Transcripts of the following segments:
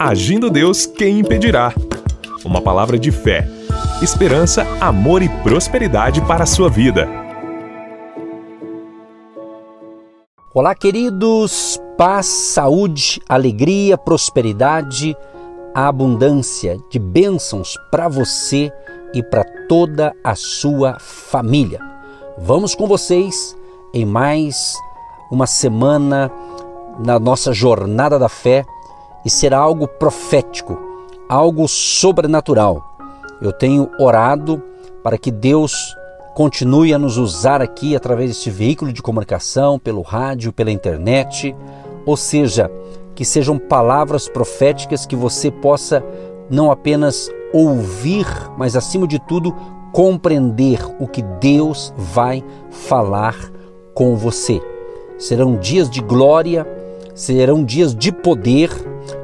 Agindo Deus, quem impedirá? Uma palavra de fé, esperança, amor e prosperidade para a sua vida. Olá, queridos. Paz, saúde, alegria, prosperidade, abundância de bênçãos para você e para toda a sua família. Vamos com vocês em mais uma semana na nossa jornada da fé e será algo profético, algo sobrenatural. Eu tenho orado para que Deus continue a nos usar aqui através deste veículo de comunicação, pelo rádio, pela internet, ou seja, que sejam palavras proféticas que você possa não apenas ouvir, mas acima de tudo compreender o que Deus vai falar com você. Serão dias de glória, serão dias de poder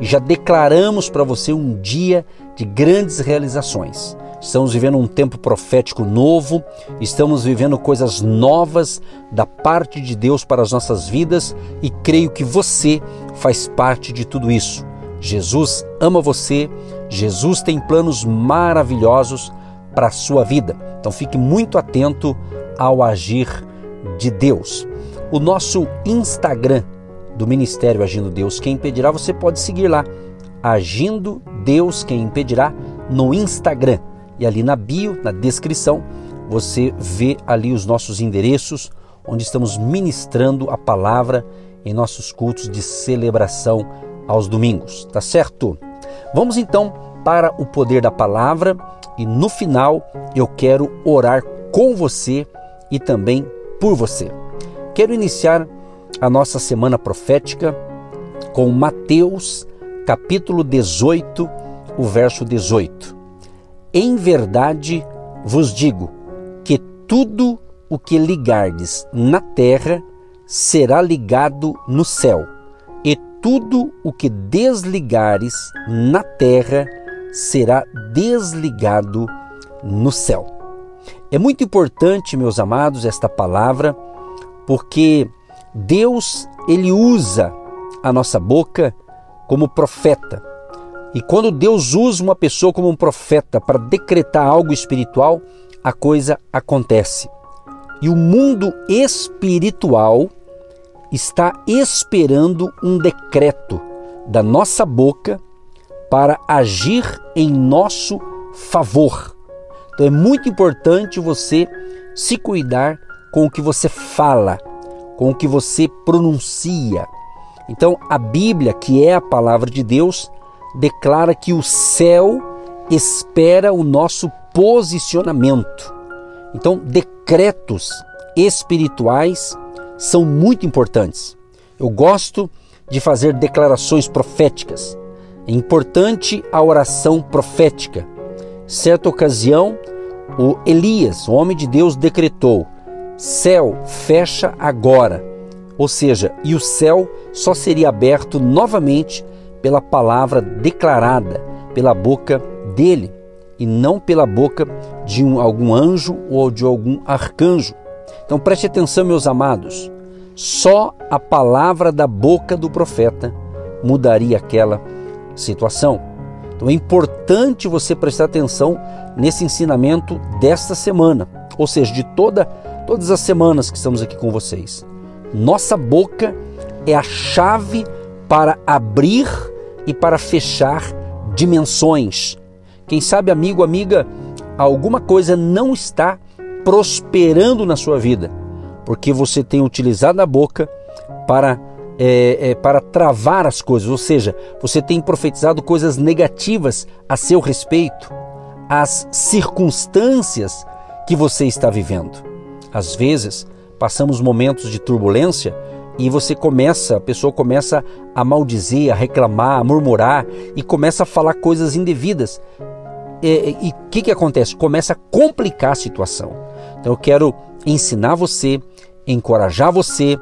e já declaramos para você um dia de grandes realizações. Estamos vivendo um tempo profético novo, estamos vivendo coisas novas da parte de Deus para as nossas vidas e creio que você faz parte de tudo isso. Jesus ama você, Jesus tem planos maravilhosos para a sua vida. Então fique muito atento ao agir de Deus. O nosso Instagram do Ministério Agindo Deus Quem Impedirá, você pode seguir lá, Agindo Deus Quem Impedirá, no Instagram. E ali na bio, na descrição, você vê ali os nossos endereços, onde estamos ministrando a palavra em nossos cultos de celebração aos domingos, tá certo? Vamos então para o poder da palavra e no final eu quero orar com você e também por você. Quero iniciar a nossa semana profética com Mateus, capítulo 18, o verso 18. Em verdade vos digo que tudo o que ligardes na terra será ligado no céu, e tudo o que desligares na terra será desligado no céu. É muito importante, meus amados, esta palavra, porque Deus ele usa a nossa boca como profeta. E quando Deus usa uma pessoa como um profeta para decretar algo espiritual, a coisa acontece. E o mundo espiritual está esperando um decreto da nossa boca para agir em nosso favor. Então é muito importante você se cuidar com o que você fala, com o que você pronuncia. Então a Bíblia, que é a palavra de Deus, declara que o céu espera o nosso posicionamento. Então, decretos espirituais são muito importantes. Eu gosto de fazer declarações proféticas. É importante a oração profética. Certa ocasião, o Elias, o homem de Deus, decretou: Céu, fecha agora. Ou seja, e o céu só seria aberto novamente pela palavra declarada pela boca dele e não pela boca de um, algum anjo ou de algum arcanjo. Então preste atenção, meus amados. Só a palavra da boca do profeta mudaria aquela situação. Então é importante você prestar atenção nesse ensinamento desta semana, ou seja, de toda, todas as semanas que estamos aqui com vocês. Nossa boca é a chave para abrir e para fechar dimensões. Quem sabe, amigo, amiga, alguma coisa não está prosperando na sua vida, porque você tem utilizado a boca para é, é, para travar as coisas, ou seja, você tem profetizado coisas negativas a seu respeito, as circunstâncias que você está vivendo. Às vezes, passamos momentos de turbulência e você começa, a pessoa começa a maldizer, a reclamar, a murmurar e começa a falar coisas indevidas. E o que, que acontece? Começa a complicar a situação. Então eu quero ensinar você, encorajar você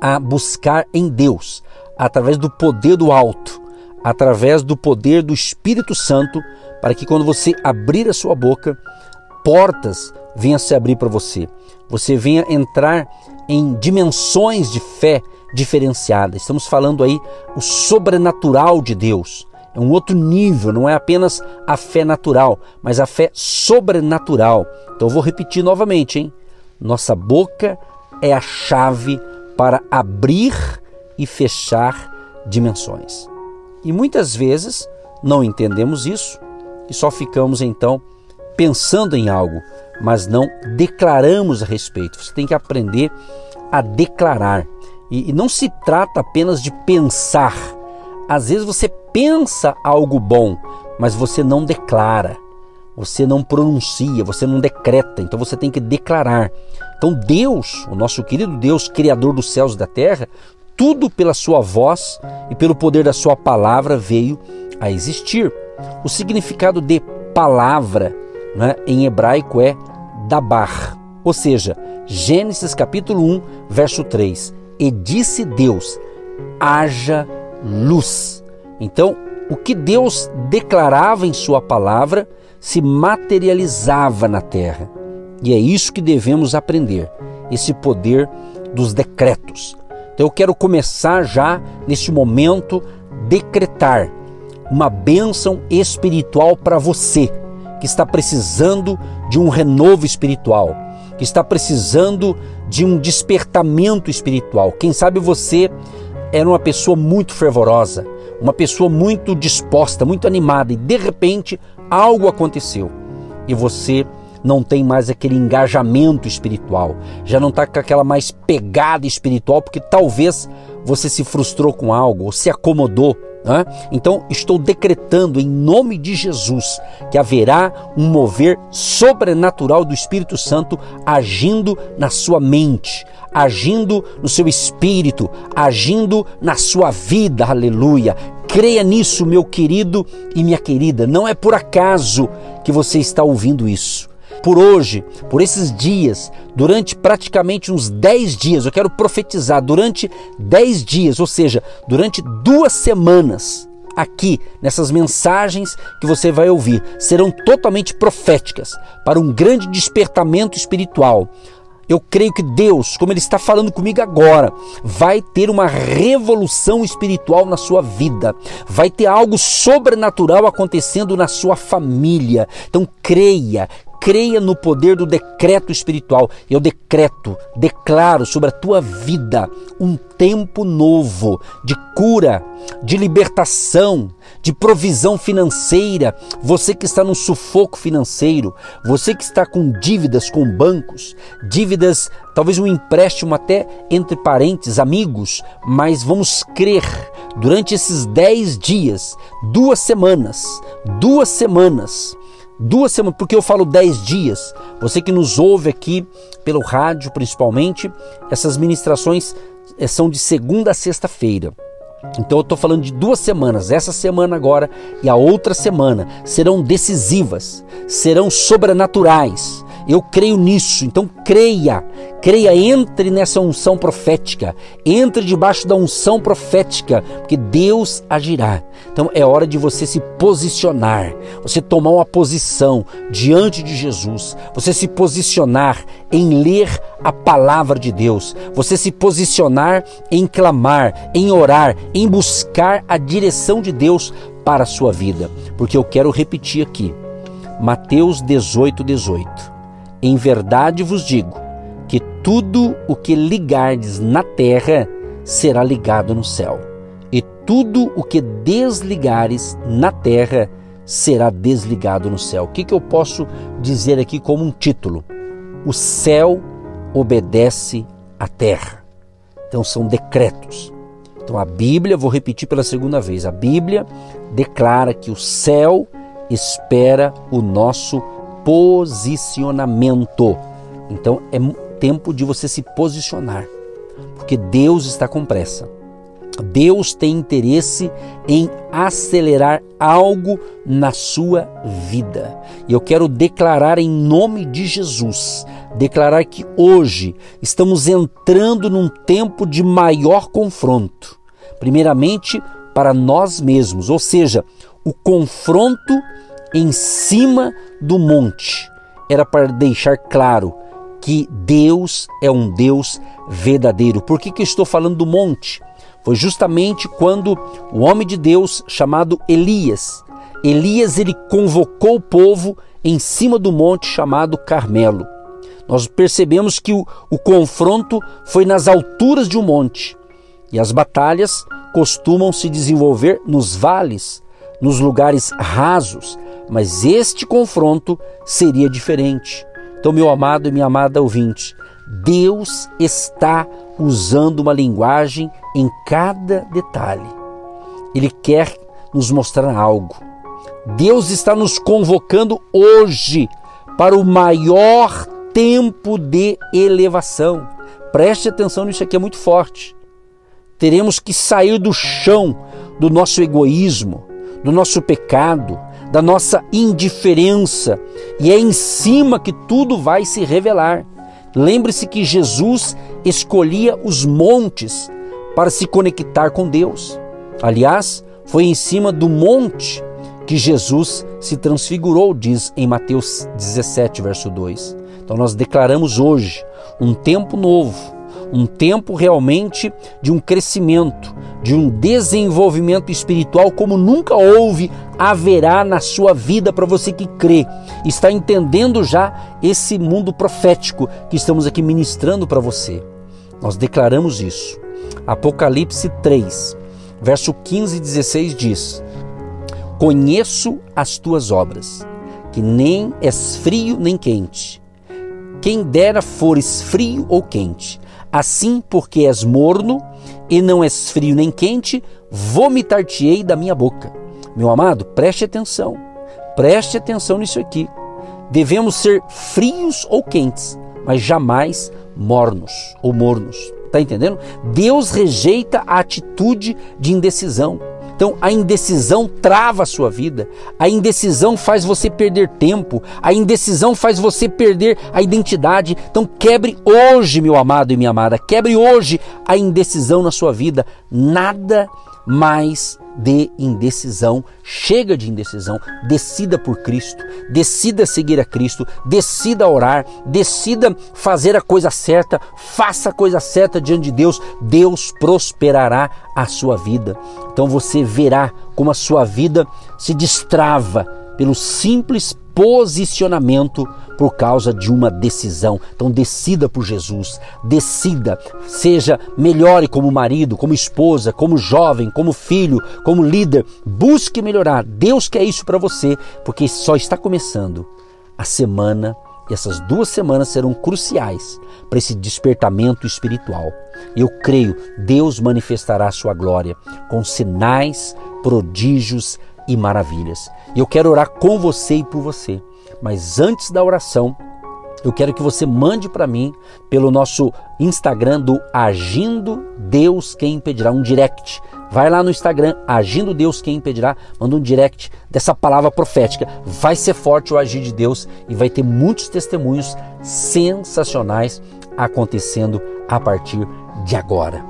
a buscar em Deus, através do poder do alto, através do poder do Espírito Santo, para que quando você abrir a sua boca, portas venham se abrir para você. Você venha entrar em dimensões de fé diferenciadas. Estamos falando aí o sobrenatural de Deus. É um outro nível, não é apenas a fé natural, mas a fé sobrenatural. Então eu vou repetir novamente, hein? Nossa boca é a chave para abrir e fechar dimensões. E muitas vezes não entendemos isso e só ficamos então pensando em algo, mas não declaramos a respeito. Você tem que aprender a declarar. E, e não se trata apenas de pensar. Às vezes você pensa algo bom, mas você não declara, você não pronuncia, você não decreta. Então você tem que declarar. Então Deus, o nosso querido Deus, Criador dos céus e da terra, tudo pela sua voz e pelo poder da sua palavra veio a existir. O significado de palavra né, em hebraico é dabar, ou seja, Gênesis capítulo 1, verso 3. E disse Deus: haja luz. Então, o que Deus declarava em Sua palavra se materializava na terra. E é isso que devemos aprender, esse poder dos decretos. Então eu quero começar já neste momento decretar uma bênção espiritual para você que está precisando de um renovo espiritual, que está precisando de um despertamento espiritual. Quem sabe você era uma pessoa muito fervorosa, uma pessoa muito disposta, muito animada e de repente algo aconteceu e você não tem mais aquele engajamento espiritual, já não está com aquela mais pegada espiritual, porque talvez você se frustrou com algo ou se acomodou. Né? Então, estou decretando em nome de Jesus que haverá um mover sobrenatural do Espírito Santo agindo na sua mente, agindo no seu espírito, agindo na sua vida, aleluia. Creia nisso, meu querido e minha querida. Não é por acaso que você está ouvindo isso por hoje, por esses dias, durante praticamente uns 10 dias, eu quero profetizar durante 10 dias, ou seja, durante duas semanas, aqui nessas mensagens que você vai ouvir, serão totalmente proféticas para um grande despertamento espiritual eu creio que Deus, como Ele está falando comigo agora, vai ter uma revolução espiritual na sua vida, vai ter algo sobrenatural acontecendo na sua família. Então creia, creia no poder do decreto espiritual. Eu decreto, declaro sobre a tua vida um tempo novo de cura, de libertação, de provisão financeira. Você que está num sufoco financeiro, você que está com dívidas com bancos, dívidas, talvez um empréstimo até entre parentes, amigos, mas vamos crer durante esses dez dias, duas semanas, duas semanas duas semanas, porque eu falo dez dias. Você que nos ouve aqui pelo rádio, principalmente, essas ministrações eh, são de segunda a sexta-feira. Então eu estou falando de duas semanas, essa semana agora e a outra semana serão decisivas, serão sobrenaturais. Eu creio nisso, então creia, creia, entre nessa unção profética, entre debaixo da unção profética, porque Deus agirá. Então é hora de você se posicionar, você tomar uma posição diante de Jesus, você se posicionar em ler a palavra de Deus, você se posicionar em clamar, em orar, em buscar a direção de Deus para a sua vida, porque eu quero repetir aqui. Mateus 18, 18. Em verdade vos digo que tudo o que ligardes na terra será ligado no céu, e tudo o que desligares na terra será desligado no céu. O que, que eu posso dizer aqui como um título? O céu obedece à terra. Então são decretos. Então a Bíblia, vou repetir pela segunda vez, a Bíblia declara que o céu espera o nosso posicionamento. Então é tempo de você se posicionar, porque Deus está com pressa. Deus tem interesse em acelerar algo na sua vida. E eu quero declarar em nome de Jesus, declarar que hoje estamos entrando num tempo de maior confronto. Primeiramente para nós mesmos, ou seja, o confronto em cima do monte. Era para deixar claro que Deus é um Deus verdadeiro. Por que, que eu estou falando do monte? foi justamente quando o homem de Deus chamado Elias, Elias ele convocou o povo em cima do monte chamado Carmelo. Nós percebemos que o, o confronto foi nas alturas de um monte e as batalhas costumam se desenvolver nos vales, nos lugares rasos, mas este confronto seria diferente. Então, meu amado e minha amada ouvinte, Deus está usando uma linguagem em cada detalhe. Ele quer nos mostrar algo. Deus está nos convocando hoje para o maior tempo de elevação. Preste atenção nisso aqui, é muito forte. Teremos que sair do chão do nosso egoísmo, do nosso pecado, da nossa indiferença, e é em cima que tudo vai se revelar. Lembre-se que Jesus escolhia os montes para se conectar com Deus. Aliás, foi em cima do monte que Jesus se transfigurou, diz em Mateus 17, verso 2. Então nós declaramos hoje um tempo novo, um tempo realmente de um crescimento, de um desenvolvimento espiritual como nunca houve, haverá na sua vida para você que crê. Está entendendo já esse mundo profético que estamos aqui ministrando para você. Nós declaramos isso. Apocalipse 3, verso 15 e 16 diz: Conheço as tuas obras, que nem és frio nem quente. Quem dera fores frio ou quente. Assim, porque és morno e não és frio nem quente, vomitar-te-ei da minha boca. Meu amado, preste atenção. Preste atenção nisso aqui. Devemos ser frios ou quentes, mas jamais mornos ou mornos. Está entendendo? Deus rejeita a atitude de indecisão. Então a indecisão trava a sua vida, a indecisão faz você perder tempo, a indecisão faz você perder a identidade. Então quebre hoje, meu amado e minha amada, quebre hoje a indecisão na sua vida. Nada mais de indecisão. Chega de indecisão. Decida por Cristo. Decida seguir a Cristo. Decida orar. Decida fazer a coisa certa. Faça a coisa certa diante de Deus. Deus prosperará a sua vida. Então você verá como a sua vida se destrava pelo simples posicionamento por causa de uma decisão. Então decida por Jesus, decida, seja melhore como marido, como esposa, como jovem, como filho, como líder, busque melhorar. Deus quer isso para você, porque só está começando a semana e essas duas semanas serão cruciais para esse despertamento espiritual. Eu creio, Deus manifestará a sua glória com sinais, prodígios e maravilhas. E eu quero orar com você e por você. Mas antes da oração, eu quero que você mande para mim pelo nosso Instagram do Agindo Deus Quem Impedirá, um direct. Vai lá no Instagram, Agindo Deus Quem Impedirá, manda um direct dessa palavra profética. Vai ser forte o agir de Deus e vai ter muitos testemunhos sensacionais acontecendo a partir de agora.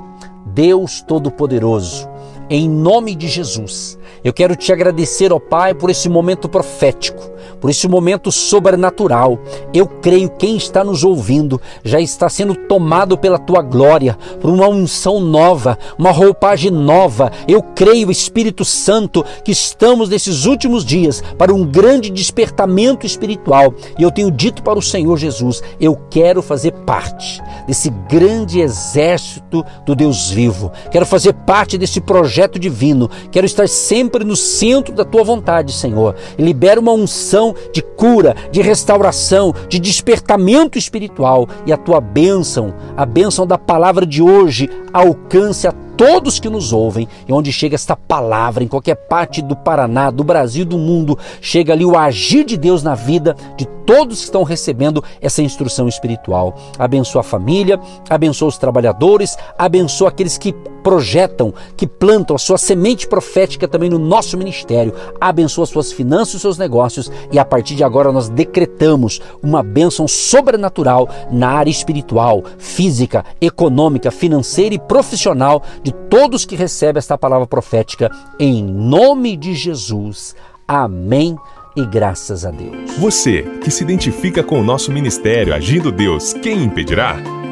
Deus Todo-Poderoso, em nome de Jesus, eu quero te agradecer, ó Pai, por esse momento profético, por esse momento sobrenatural. Eu creio quem está nos ouvindo já está sendo tomado pela tua glória, por uma unção nova, uma roupagem nova. Eu creio, Espírito Santo, que estamos nesses últimos dias para um grande despertamento espiritual. E eu tenho dito para o Senhor Jesus: eu quero fazer parte desse grande exército do Deus vivo. Quero fazer parte desse projeto divino. Quero estar sempre no centro da tua vontade, Senhor. E libera uma unção de cura, de restauração, de despertamento espiritual. E a tua bênção, a bênção da palavra de hoje, alcance a todos que nos ouvem e onde chega esta palavra, em qualquer parte do Paraná, do Brasil, do mundo, chega ali o agir de Deus na vida de todos que estão recebendo essa instrução espiritual. Abençoa a família, abençoa os trabalhadores, abençoa aqueles que projetam, que plantam a sua semente profética também no nosso ministério. Abençoa suas finanças e seus negócios e a partir de agora nós decretamos uma bênção sobrenatural na área espiritual, física, econômica, financeira e profissional de todos que recebem esta palavra profética em nome de Jesus. Amém e graças a Deus. Você que se identifica com o nosso ministério Agindo Deus, quem impedirá?